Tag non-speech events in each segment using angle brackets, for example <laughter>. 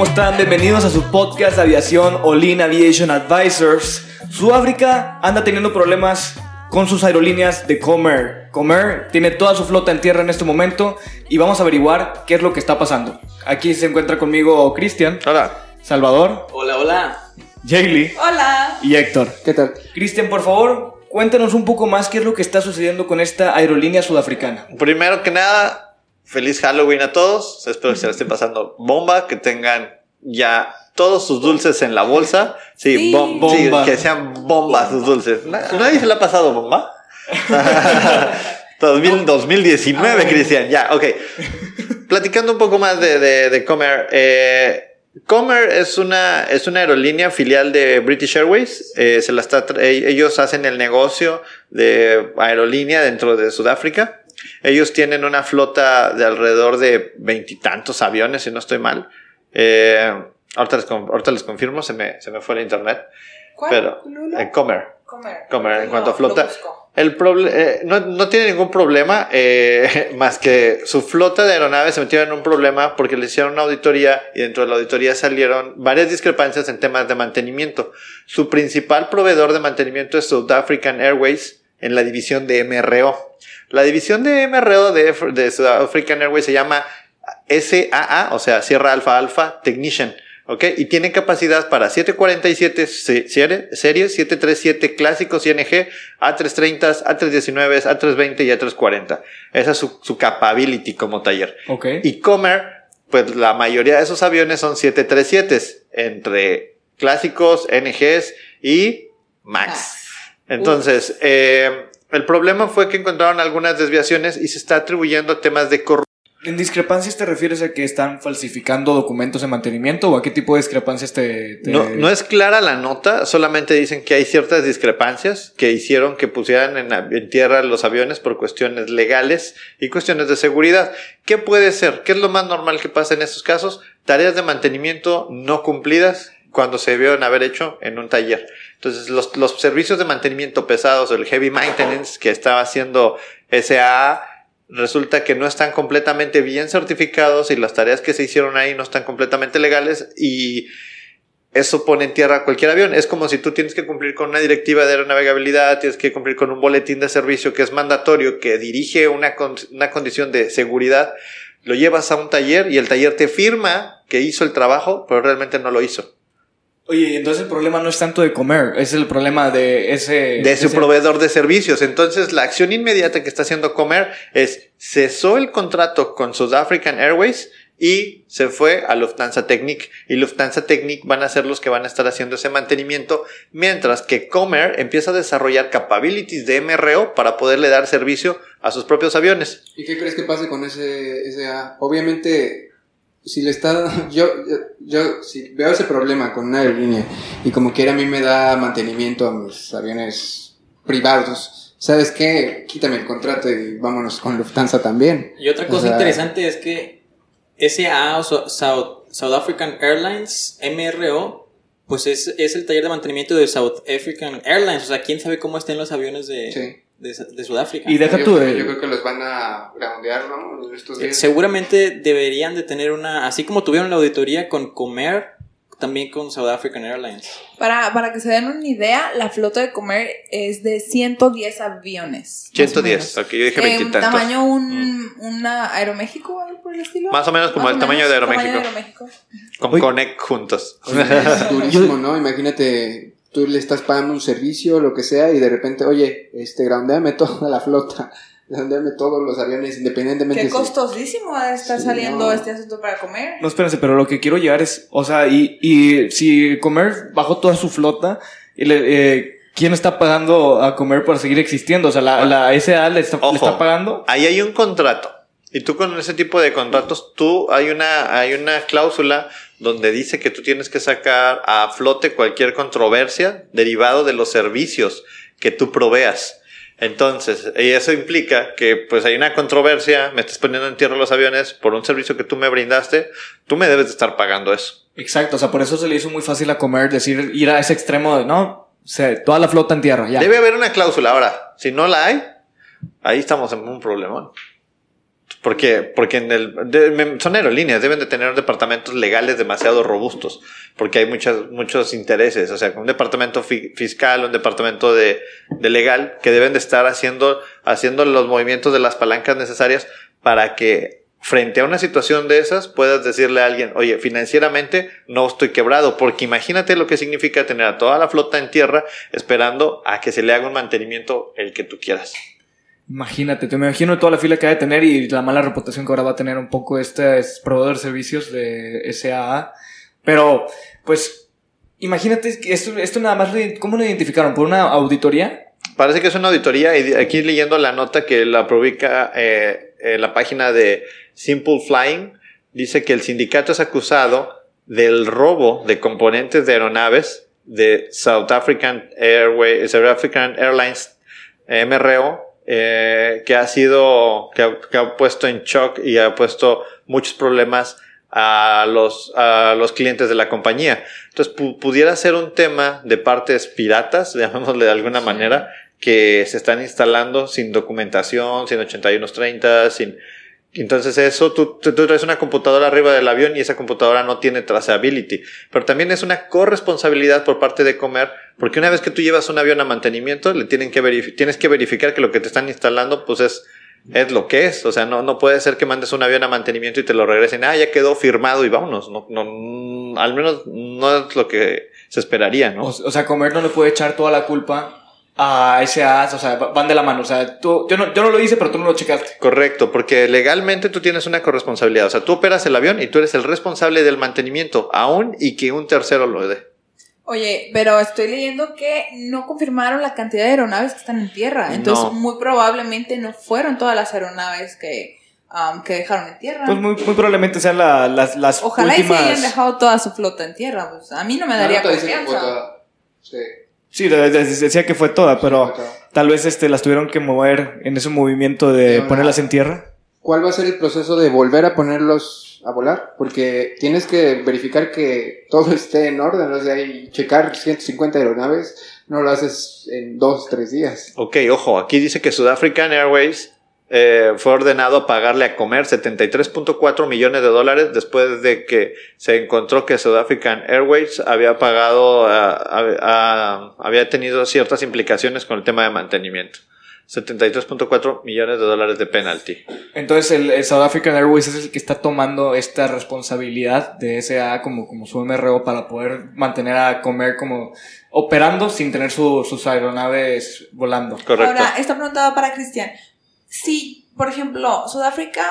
¿Cómo están? Bienvenidos a su podcast de aviación Olin Aviation Advisors. Sudáfrica anda teniendo problemas con sus aerolíneas de Comer. Comer tiene toda su flota en tierra en este momento y vamos a averiguar qué es lo que está pasando. Aquí se encuentra conmigo Cristian, Hola. Salvador, Hola, hola. Jaylee Hola. y Héctor. ¿Qué tal? Cristian, por favor, cuéntanos un poco más qué es lo que está sucediendo con esta aerolínea sudafricana. Primero que nada, feliz Halloween a todos. Espero que se la estén <laughs> pasando bomba, que tengan ya todos sus dulces en la bolsa. Sí, Sí. bom- sí, Bomba. que sean bombas sus dulces. Na- ¿Nadie se le ha pasado bomba? <laughs> 2000 2019, Cristian, ya, ok. Platicando un poco más de, de, de Comer. eh, Comer es una, es una aerolínea filial de British Airways. Eh, se la está eh, ellos hacen el negocio de aerolínea dentro de Sudáfrica. Ellos tienen una flota de alrededor de veintitantos aviones, si no estoy mal. Eh, ahorita, les, ahorita les confirmo, se me, se me fue el internet. ¿Cuál? Eh, Comer. Comer. Comer, en Lo- cuanto a lo flota. El proble- eh, no, no tiene ningún problema, eh, <laughs> más que su flota de aeronaves se metió en un problema porque le hicieron una auditoría y dentro de la auditoría salieron varias discrepancias en temas de mantenimiento. Su principal proveedor de mantenimiento es South African Airways en la división de MRO. La división de MRO de, de South African Airways se llama SAA, o sea, Sierra Alfa Alfa Technician. ¿Ok? Y tiene capacidad para 747 se- serie- series, 737 clásicos ING, A330, A319, A320 y A340. Esa es su, su capability como taller. Ok. Y Comer, pues la mayoría de esos aviones son 737 entre clásicos, NGs y Max. Entonces, eh, el problema fue que encontraron algunas desviaciones y se está atribuyendo a temas de corrupción. ¿En discrepancias te refieres a que están falsificando documentos de mantenimiento o a qué tipo de discrepancias te... te- No, no es clara la nota, solamente dicen que hay ciertas discrepancias que hicieron que pusieran en, en tierra los aviones por cuestiones legales y cuestiones de seguridad. ¿Qué puede ser? ¿Qué es lo más normal que pasa en estos casos? Tareas de mantenimiento no cumplidas cuando se debieron haber hecho en un taller. Entonces, los, los servicios de mantenimiento pesados, el heavy maintenance que estaba haciendo SAA, resulta que no están completamente bien certificados y las tareas que se hicieron ahí no están completamente legales y eso pone en tierra cualquier avión. Es como si tú tienes que cumplir con una directiva de aeronavegabilidad, tienes que cumplir con un boletín de servicio que es mandatorio, que dirige una, una condición de seguridad, lo llevas a un taller y el taller te firma que hizo el trabajo, pero realmente no lo hizo. Oye, entonces el problema no es tanto de comer, es el problema de ese... de su ese- proveedor de servicios. Entonces, la acción inmediata que está haciendo Comer es cesó el contrato con South African Airways y se fue a Lufthansa Technic. Y Lufthansa Technic van a ser los que van a estar haciendo ese mantenimiento, mientras que Comer empieza a desarrollar capabilities de MRO para poderle dar servicio a sus propios aviones. ¿Y qué crees que pase con ese, ese A? Obviamente, si le está yo, yo, yo si veo ese problema con una aerolínea y como quiera a mí me da mantenimiento a mis aviones privados, ¿sabes qué? Quítame el contrato y vámonos con Lufthansa también. Y otra O cosa sea, interesante es que SA South, South African Airlines, MRO, pues es, es el taller de mantenimiento de South African Airlines. O sea, quién sabe cómo estén los aviones de, Sí. De, de Sudáfrica. Y deja yo, tú de... yo creo que los van a groundear, ¿no? Estos Eh, días. Seguramente deberían de tener una, así como tuvieron la auditoría con Comer, también con South African Airlines. Para, para que se den una idea, la flota de Comer es de 110 aviones. más o 110, menos. ok, yo dije Eh, veintitantos. tamaño un, una Aeroméxico, algo por el estilo. Más o menos como el tamaño de tamaño Aeroméxico. Aeroméxico. Con. Connect juntos. Es <laughs> durísimo, ¿no? Imagínate, tú le estás pagando un servicio, lo que sea, y de repente, oye, este, groundeame <laughs> toda la flota. enviarme todos los aviones independientemente. Qué si- costosísimo ha de estar Sí, saliendo no. este asunto para comer. No, espérense, pero lo que quiero llegar es, o sea, y, y si Comer bajó toda su flota, y le- eh, ¿quién está pagando a Comer para seguir existiendo? O sea, la, la SA le está, le está pagando. Ahí hay un contrato. Y tú con ese tipo de contratos, tú hay una, hay una cláusula donde dice que tú tienes que sacar a flote cualquier controversia derivado de los servicios que tú proveas. Entonces, y eso implica que pues hay una controversia, me estás poniendo en tierra los aviones por un servicio que tú me brindaste, tú me debes de estar pagando eso. Exacto, o sea, por eso se le hizo muy fácil a Comer decir, ir a ese extremo de, no, se, toda la flota en tierra, ya. Debe haber una cláusula. Ahora, si no la hay, ahí estamos en un problemón. Porque, porque en el, de- son aerolíneas, deben de tener departamentos legales demasiado robustos, porque hay muchas, muchos intereses, o sea, un departamento fi- fiscal, un departamento de, de legal, que deben de estar haciendo, haciendo los movimientos de las palancas necesarias para que frente a una situación de esas puedas decirle a alguien, oye, financieramente no estoy quebrado, porque imagínate lo que significa tener a toda la flota en tierra esperando a que se le haga un mantenimiento el que tú quieras. Imagínate, te imagino toda la fila que ha de tener y la mala reputación que ahora va a tener un poco este es- proveedor de servicios de SAA. Pero, pues, imagínate esto, esto nada más, ¿cómo lo identificaron? ¿Por una auditoría? Parece que es una auditoría y aquí leyendo la nota que la publica eh, en la página de Simple Flying, dice que el sindicato es acusado del robo de componentes de aeronaves de South African Airways, South African Airlines MRO, eh, que ha sido, que ha, que ha puesto en shock y ha puesto muchos problemas a los, a los clientes de la compañía. Entonces, pu- pudiera ser un tema de partes piratas, <laughs> llamémosle de alguna manera, que se están instalando sin documentación, sin 8130, sin... Entonces eso, tú, tú, traes una computadora arriba del avión y esa computadora no tiene traceability. Pero también es una corresponsabilidad por parte de Comer, porque una vez que tú llevas un avión a mantenimiento, le tienen que tienes que verificar que lo que te están instalando, pues es, es lo que es. O sea, no, no puede ser que mandes un avión a mantenimiento y te lo regresen. Ah, ya quedó firmado y vámonos. No, no, al menos no es lo que se esperaría, ¿no? O, o sea, Comer no le puede echar toda la culpa a SAA, o sea, va- van de la mano. O sea, tú, yo, no, yo no lo hice, pero tú no lo checaste. Correcto, porque legalmente tú tienes una corresponsabilidad. O sea, tú operas el avión y tú eres el responsable del mantenimiento, aún y que un tercero lo dé. Oye, pero estoy leyendo que no confirmaron la cantidad de aeronaves que están en tierra. Entonces, No. muy probablemente no fueron todas las aeronaves que, um, que dejaron en tierra. Pues muy, muy probablemente sean la- las, las Ojalá y se últimas... hayan dejado toda su flota en tierra. Pues, a mí no me daría fue confianza. Sí, Sí, de- de- decía que fue toda, pero tal vez este, las tuvieron que mover en ese movimiento de ponerlas nada. en tierra. ¿Cuál va a ser el proceso de volver a ponerlos a volar? Porque tienes que verificar que todo <laughs> esté en orden, o sea, y checar 150 aeronaves, no lo haces en dos, tres días. Ok, ojo, aquí dice que South African Airways eh, fue ordenado a pagarle a comer 73.4 millones de dólares después de que se encontró que South African Airways había pagado, ah, había tenido ciertas implicaciones con el tema de mantenimiento. 73.4 millones de dólares de penalty. Entonces el, el South African Airways es el que está tomando esta responsabilidad de SA como, como su MRO para poder mantener a comer como operando sin tener su- sus aeronaves volando. Correcto. Ahora, esta pregunta va para Cristian. Si, por ejemplo, Sudáfrica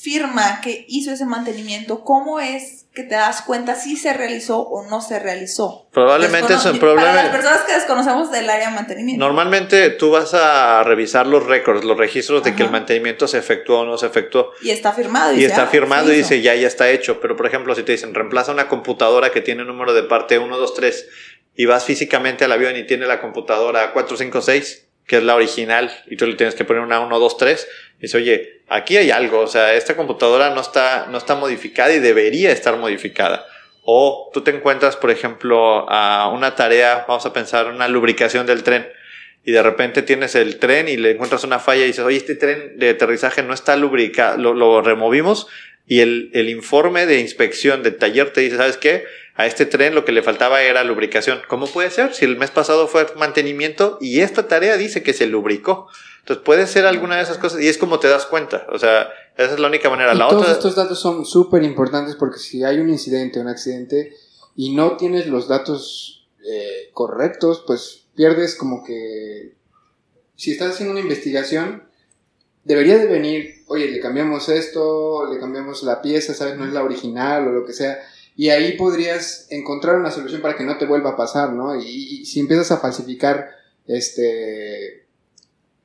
firma que hizo ese mantenimiento, ¿cómo es que te das cuenta si se realizó o no se realizó? Probablemente es un Descono- Para las problema. personas que desconocemos del área de mantenimiento. Normalmente tú vas a revisar los récords, los registros de que el mantenimiento se efectuó o no se efectuó. Y está firmado. Y dice, está firmado y dice ya, ya está hecho. Pero por ejemplo, si te dicen reemplaza una computadora que tiene número de parte 1, 2, 3 y vas físicamente al avión y tiene la computadora 4, 5, 6, que es la original, y tú le tienes que poner una 1, 2, 3, dice, oye, aquí hay algo, o sea, esta computadora no está, no está modificada y debería estar modificada. O tú te encuentras, por ejemplo, a una tarea, vamos a pensar, una lubricación del tren, y de repente tienes el tren y le encuentras una falla y dices, oye, este tren de aterrizaje no está lubricado, lo, lo removimos y el, el informe de inspección del taller te dice, ¿sabes qué? A este tren lo que le faltaba era lubricación. ¿Cómo puede ser? Si el mes pasado fue mantenimiento y esta tarea dice que se lubricó. Entonces puede ser alguna de esas cosas y es como te das cuenta. O sea, esa es la única manera. Y La todos otra... estos datos son súper importantes porque si hay un incidente, un accidente, y no tienes los datos eh, correctos, pues pierdes como que... Si estás haciendo una investigación, debería de venir, oye, le cambiamos esto, le cambiamos la pieza, ¿sabes? No es la original o lo que sea. Y ahí podrías encontrar una solución para que no te vuelva a pasar, ¿no? Y, y si empiezas a falsificar, este,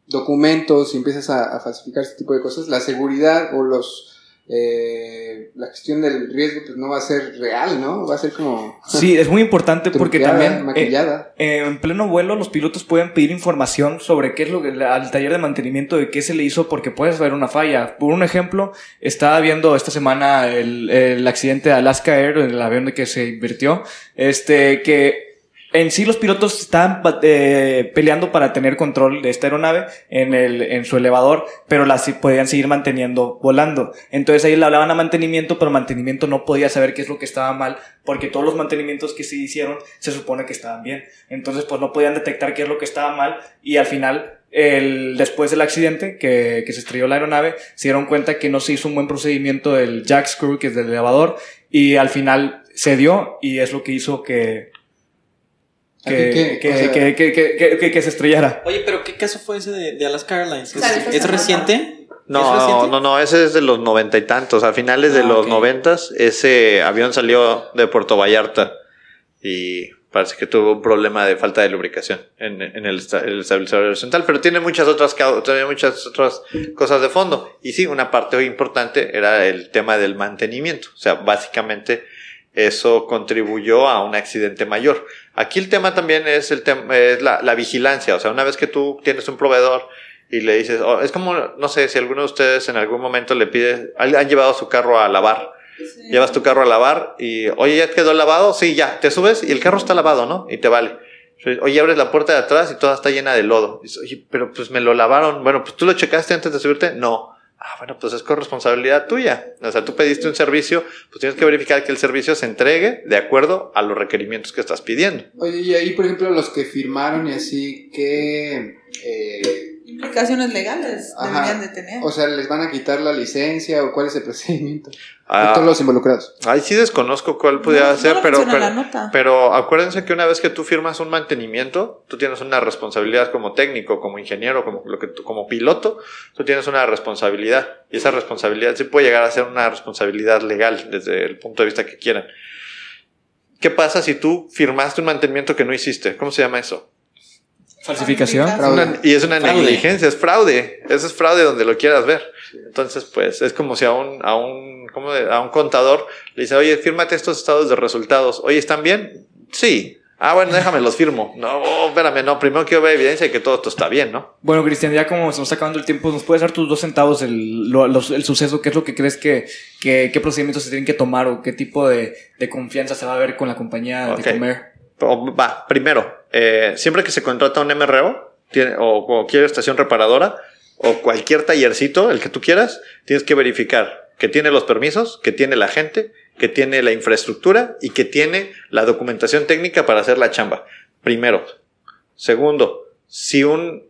documentos, si empiezas a, a falsificar este tipo de cosas, la seguridad o los, eh, la gestión del riesgo pues no va a ser real, ¿no? Va a ser como... Sí, es muy importante <laughs> porque también eh, maquillada. eh, en pleno vuelo los pilotos pueden pedir información sobre qué es lo que al taller de mantenimiento de qué se le hizo porque puede haber una falla. Por un ejemplo, estaba viendo esta semana el, el accidente de Alaska Air, el avión de que se invirtió, este que en sí los pilotos estaban eh, peleando para tener control de esta aeronave en, el, en su elevador, pero las sí podían seguir manteniendo volando. Entonces ahí le hablaban a mantenimiento, pero mantenimiento no podía saber qué es lo que estaba mal, porque todos los mantenimientos que se hicieron se supone que estaban bien. Entonces pues no podían detectar qué es lo que estaba mal y al final el, después del accidente que, que se estrelló la aeronave, se dieron cuenta que no se hizo un buen procedimiento del jack screw, que es del elevador, y al final se dio y es lo que hizo que, que, que, O sea- que, que, que, que- que se estrellara. Oye, pero ¿qué caso fue ese de, de Alaska Airlines? ¿Es, reciente? ¿Es No, reciente? no, no, ese es de los noventa y tantos, a finales de Ah, los noventas, ese avión salió de Puerto Vallarta y parece que tuvo un problema de falta de lubricación en, en el, esta- el estabilizador horizontal, pero tiene muchas otras tiene muchas otras cosas de fondo. Y sí, una parte importante era el tema del mantenimiento, o sea, básicamente eso contribuyó a un accidente mayor. Aquí el tema también es el tema es la, la vigilancia, o sea, una vez que tú tienes un proveedor y le dices, oh, es como, no sé, si alguno de ustedes en algún momento le pide, han han llevado su carro a lavar, llevas tu carro a lavar y, oye, ¿ya quedó lavado? Sí, ya, te subes y el carro está lavado, ¿no? Y te vale. Oye, abres la puerta de atrás y toda está llena de lodo. Dices, Oye, pero pues me lo lavaron. Bueno, pues tú lo checaste antes de subirte. No. Ah, bueno, pues es corresponsabilidad tuya. O sea, tú pediste un servicio, pues tienes que verificar que el servicio se entregue de acuerdo a los requerimientos que estás pidiendo. Oye, y ahí, por ejemplo, los que firmaron y así, ¿qué...? Eh, Implicaciones legales Ajá. deberían de tener. o sea, ¿les van a quitar la licencia o cuál es el <laughs> procedimiento? Ah, De todos los involucrados. Ahí sí desconozco cuál pudiera No, ser, pero, pero, pero acuérdense que una vez que tú firmas un mantenimiento, tú tienes una responsabilidad como técnico, como ingeniero, como, lo que tú- como piloto, tú tienes una responsabilidad. Y esa responsabilidad sí puede llegar a ser una responsabilidad legal desde el punto de vista que quieran. ¿Qué pasa si tú firmaste un mantenimiento que no hiciste? ¿Cómo se llama eso? Falsificación. Fraude. Una- y es una Fraude. negligencia, es fraude. Eso es fraude donde lo quieras ver. Entonces, pues, es como si a un, a un, ¿cómo de- a un contador le dice, oye, fírmate estos estados de resultados. Oye, ¿están bien? Sí. Ah, bueno, déjame los firmo. No, espérame, no. Primero quiero ver evidencia de que todo esto está bien, ¿no? Bueno, Cristian, ya como se nos está acabando el tiempo, ¿nos puedes dar tus dos centavos el, lo- los- el suceso? ¿Qué es lo que crees que, que- qué procedimientos se tienen que tomar o qué tipo de, de confianza se va a ver con la compañía de comer? Va, primero, eh, siempre que se contrata un MRO o cualquier estación reparadora o cualquier tallercito, el que tú quieras, tienes que verificar que tiene los permisos, que tiene la gente, que tiene la infraestructura y que tiene la documentación técnica para hacer la chamba. Primero. Segundo, si un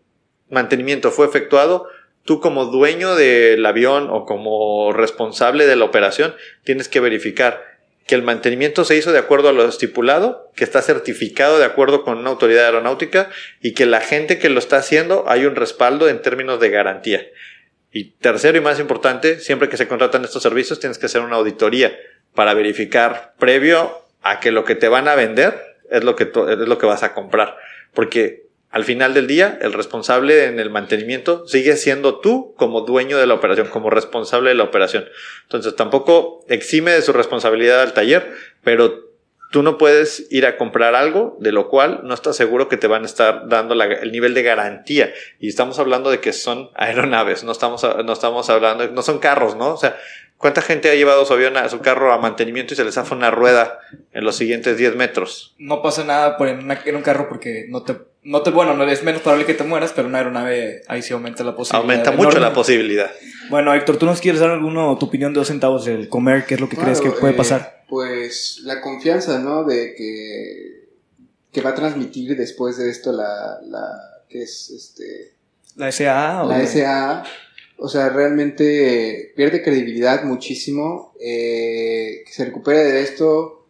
mantenimiento fue efectuado, tú como dueño del avión o como responsable de la operación, tienes que verificar que el mantenimiento se hizo de acuerdo a lo estipulado, que está certificado de acuerdo con una autoridad aeronáutica y que la gente que lo está haciendo hay un respaldo en términos de garantía. Y tercero y más importante, siempre que se contratan estos servicios tienes que hacer una auditoría para verificar previo a que lo que te van a vender es lo que, es lo que vas a comprar. Porque al final del día, el responsable en el mantenimiento sigue siendo tú como dueño de la operación, como responsable de la operación. Entonces tampoco exime de su responsabilidad al taller, pero tú no puedes ir a comprar algo de lo cual no estás seguro que te van a estar dando el nivel de garantía. Y estamos hablando de que son <laughs> aeronaves, no estamos, no estamos hablando, no son carros, ¿no? O sea, ¿cuánta gente ha llevado su avión, a su carro a mantenimiento y se les zafa una rueda en los siguientes 10 metros? No pasa nada por en, una- en un carro porque no te, no te, bueno, no es menos probable que te mueras, pero una aeronave ahí sí aumenta la posibilidad. Aumenta mucho enorme. la posibilidad. Bueno, Héctor, ¿tú nos quieres dar alguno tu opinión de dos centavos del comer? ¿Qué es lo que crees que Claro, puede eh, pasar? Pues la confianza, ¿no? De que, que va a transmitir después de esto la, la que es este ¿La SA? o- la SA. O sea, realmente pierde credibilidad muchísimo. eh, que se recupere de esto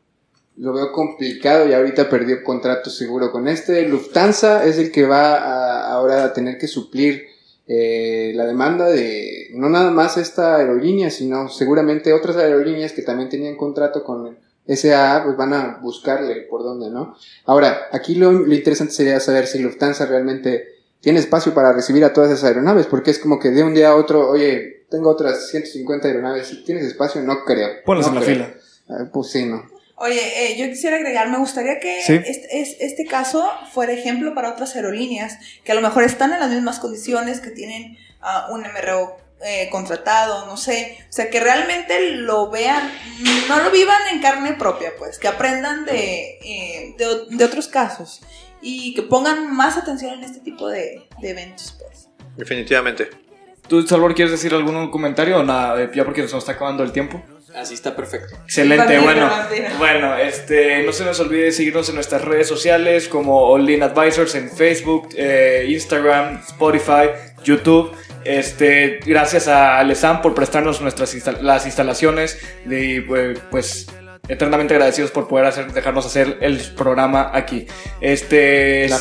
lo veo complicado y ahorita perdió contrato seguro con este. Lufthansa es el que va a- ahora a tener que suplir eh, la demanda de no nada más esta aerolínea, sino seguramente otras aerolíneas que también tenían contrato con SAA, pues van a buscarle por dónde, ¿no? Ahora, aquí lo interesante sería saber si Lufthansa realmente tiene espacio para recibir a todas esas aeronaves, porque es como que de un día a otro, oye, tengo otras 150 aeronaves, ¿tienes espacio? No creo. Ponlos no en la fila. Ah, pues sí, no. Oye, eh, yo quisiera agregar, me gustaría que Sí. este, es- este caso fuera ejemplo para otras aerolíneas que a lo mejor están en las mismas condiciones, que tienen ah, un MRO eh, contratado, no sé, o sea, que realmente lo vean, no lo vivan en carne propia, pues, que aprendan de, eh, de otros casos y que pongan más atención en este tipo de, de eventos, pues. Definitivamente. ¿Tú, Salvador, quieres decir algún comentario o nada? Ya porque nos está acabando el tiempo. Así está perfecto. Excelente, bueno. Bueno, este, no se nos olvide seguirnos en nuestras redes sociales como All In Advisors en Facebook, eh, Instagram, Spotify, YouTube. Este, gracias a Alessam por prestarnos nuestras instal- las instalaciones y pues, pues eternamente agradecidos por poder hacer, dejarnos hacer el programa aquí. Este, ¿La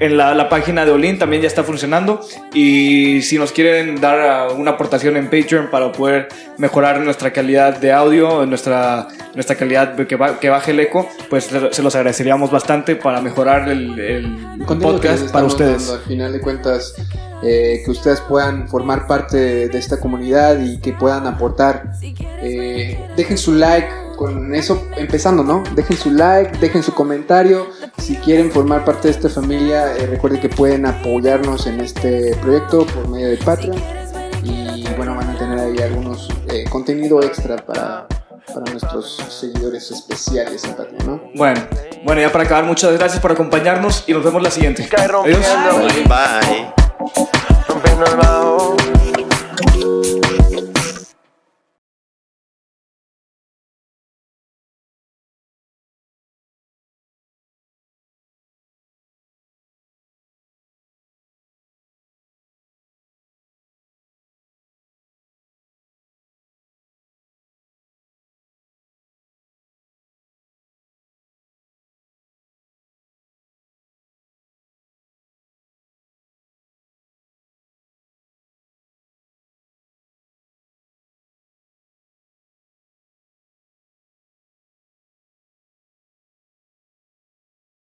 en la, la página de Olin también ya está funcionando y si nos quieren dar ah, una aportación en Patreon para poder mejorar nuestra calidad de audio, nuestra, nuestra calidad que, ba- que baje el eco, pues se los agradeceríamos bastante para mejorar el, el podcast para ustedes. dando, al final de cuentas, eh, que ustedes puedan formar parte de esta comunidad y que puedan aportar. Eh, dejen su like, con eso empezando, ¿no? Dejen su like, dejen su comentario. Si quieren formar parte de esta familia, eh, recuerden que pueden apoyarnos en este proyecto por medio de Patreon. Y bueno, van a tener ahí algunos eh, contenido extra para, para nuestros seguidores especiales en Patreon, ¿no? Bueno, bueno, ya para acabar, muchas gracias por acompañarnos y nos vemos la siguiente. Adiós. Bye. Bye. Bye.